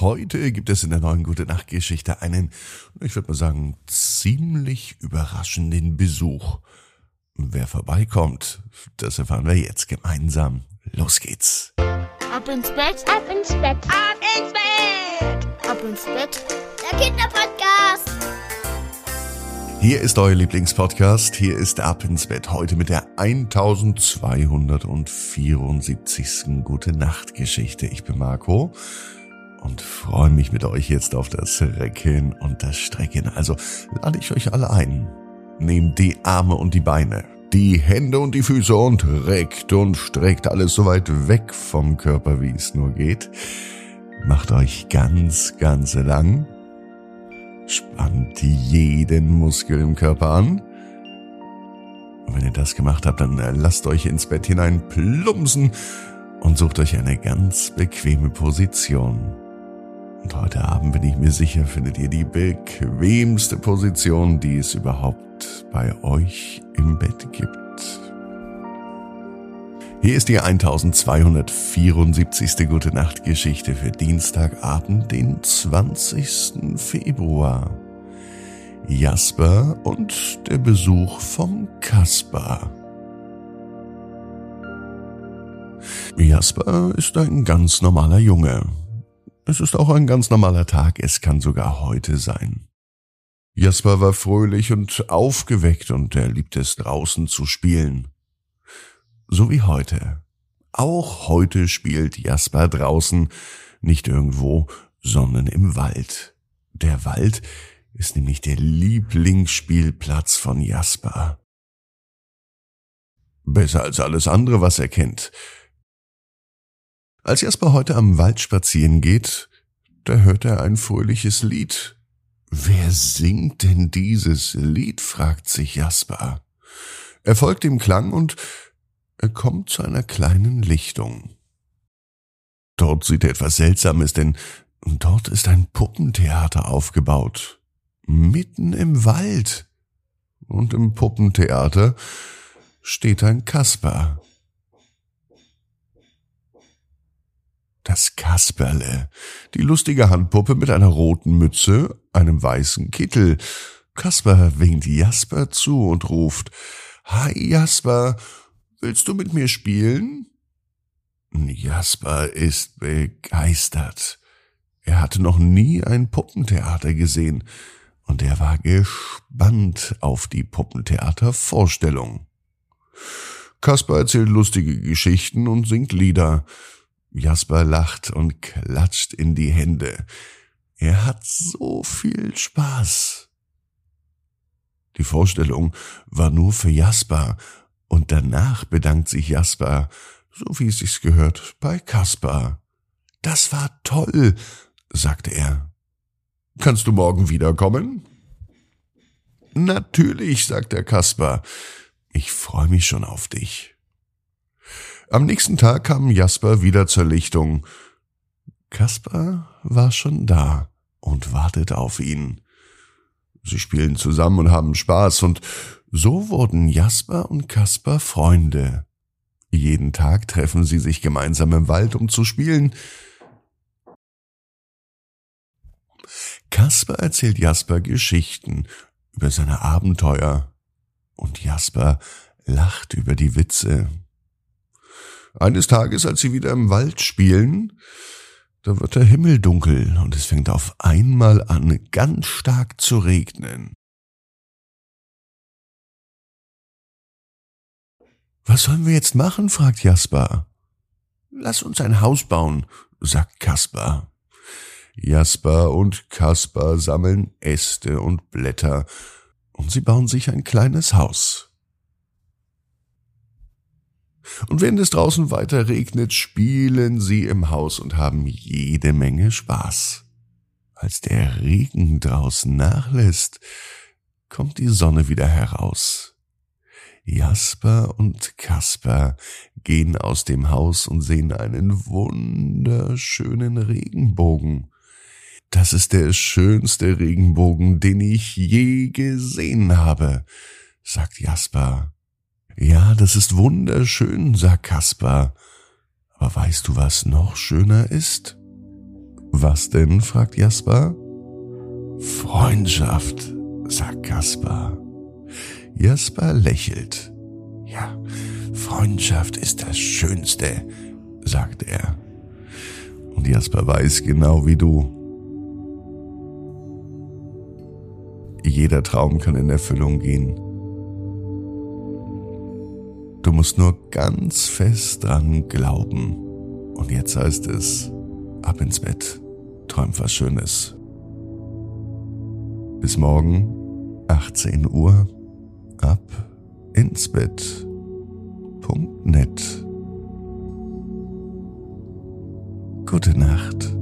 Heute gibt es in der neuen Gute Nacht Geschichte einen, ich würde mal sagen, ziemlich überraschenden Besuch. Wer vorbeikommt, das erfahren wir jetzt gemeinsam. Los geht's. Ab ins Bett, Ab ins Bett, ab ins Bett, ab ins Bett. der Kinderpodcast. Hier ist euer Lieblingspodcast. Hier ist Ab ins Bett. Heute mit der 1274. Gute Nacht Geschichte. Ich bin Marco und freue mich mit euch jetzt auf das Recken und das Strecken. Also lade ich euch alle ein. Nehmt die Arme und die Beine, die Hände und die Füße und reckt und streckt alles so weit weg vom Körper, wie es nur geht. Macht euch ganz, ganz lang. Spannt jeden Muskel im Körper an. Und wenn ihr das gemacht habt, dann äh, lasst euch ins Bett hinein plumpsen und sucht euch eine ganz bequeme Position. Und heute Abend bin ich mir sicher, findet ihr die bequemste Position, die es überhaupt bei euch im Bett gibt. Hier ist die 1274. Gute Nacht Geschichte für Dienstagabend, den 20. Februar. Jasper und der Besuch vom Kasper. Jasper ist ein ganz normaler Junge. Es ist auch ein ganz normaler Tag, es kann sogar heute sein. Jasper war fröhlich und aufgeweckt und er liebte es draußen zu spielen. So wie heute. Auch heute spielt Jasper draußen, nicht irgendwo, sondern im Wald. Der Wald ist nämlich der Lieblingsspielplatz von Jasper. Besser als alles andere, was er kennt. Als Jasper heute am Wald spazieren geht, da hört er ein fröhliches Lied. Wer singt denn dieses Lied? fragt sich Jasper. Er folgt dem Klang und er kommt zu einer kleinen Lichtung. Dort sieht er etwas Seltsames, denn dort ist ein Puppentheater aufgebaut. Mitten im Wald. Und im Puppentheater steht ein Kasper. Das Kasperle, die lustige Handpuppe mit einer roten Mütze, einem weißen Kittel. Kasper winkt Jasper zu und ruft, Hi Jasper, willst du mit mir spielen? Jasper ist begeistert. Er hatte noch nie ein Puppentheater gesehen und er war gespannt auf die Puppentheatervorstellung. Kasper erzählt lustige Geschichten und singt Lieder. Jasper lacht und klatscht in die Hände. Er hat so viel Spaß. Die Vorstellung war nur für Jasper, und danach bedankt sich Jasper, so wie es sich gehört, bei Kaspar. Das war toll, sagte er. Kannst du morgen wiederkommen? Natürlich, sagt der Kaspar. Ich freue mich schon auf dich. Am nächsten Tag kam Jasper wieder zur Lichtung. Kaspar war schon da und wartet auf ihn. Sie spielen zusammen und haben Spaß, und so wurden Jasper und Kaspar Freunde. Jeden Tag treffen sie sich gemeinsam im Wald, um zu spielen. Kaspar erzählt Jasper Geschichten über seine Abenteuer, und Jasper lacht über die Witze. Eines Tages, als sie wieder im Wald spielen, da wird der Himmel dunkel und es fängt auf einmal an, ganz stark zu regnen. Was sollen wir jetzt machen? fragt Jasper. Lass uns ein Haus bauen, sagt Kaspar. Jasper und Kaspar sammeln Äste und Blätter und sie bauen sich ein kleines Haus. Und wenn es draußen weiter regnet, spielen sie im Haus und haben jede Menge Spaß. Als der Regen draußen nachlässt, kommt die Sonne wieder heraus. Jasper und Kasper gehen aus dem Haus und sehen einen wunderschönen Regenbogen. Das ist der schönste Regenbogen, den ich je gesehen habe, sagt Jasper. Ja, das ist wunderschön, sagt Kaspar. Aber weißt du, was noch schöner ist? Was denn? fragt Jasper. Freundschaft, sagt Kaspar. Jasper lächelt. Ja, Freundschaft ist das Schönste, sagt er. Und Jasper weiß genau wie du. Jeder Traum kann in Erfüllung gehen. Du musst nur ganz fest dran glauben. Und jetzt heißt es, ab ins Bett, träum was Schönes. Bis morgen, 18 Uhr, ab ins Bett. Punkt net. Gute Nacht.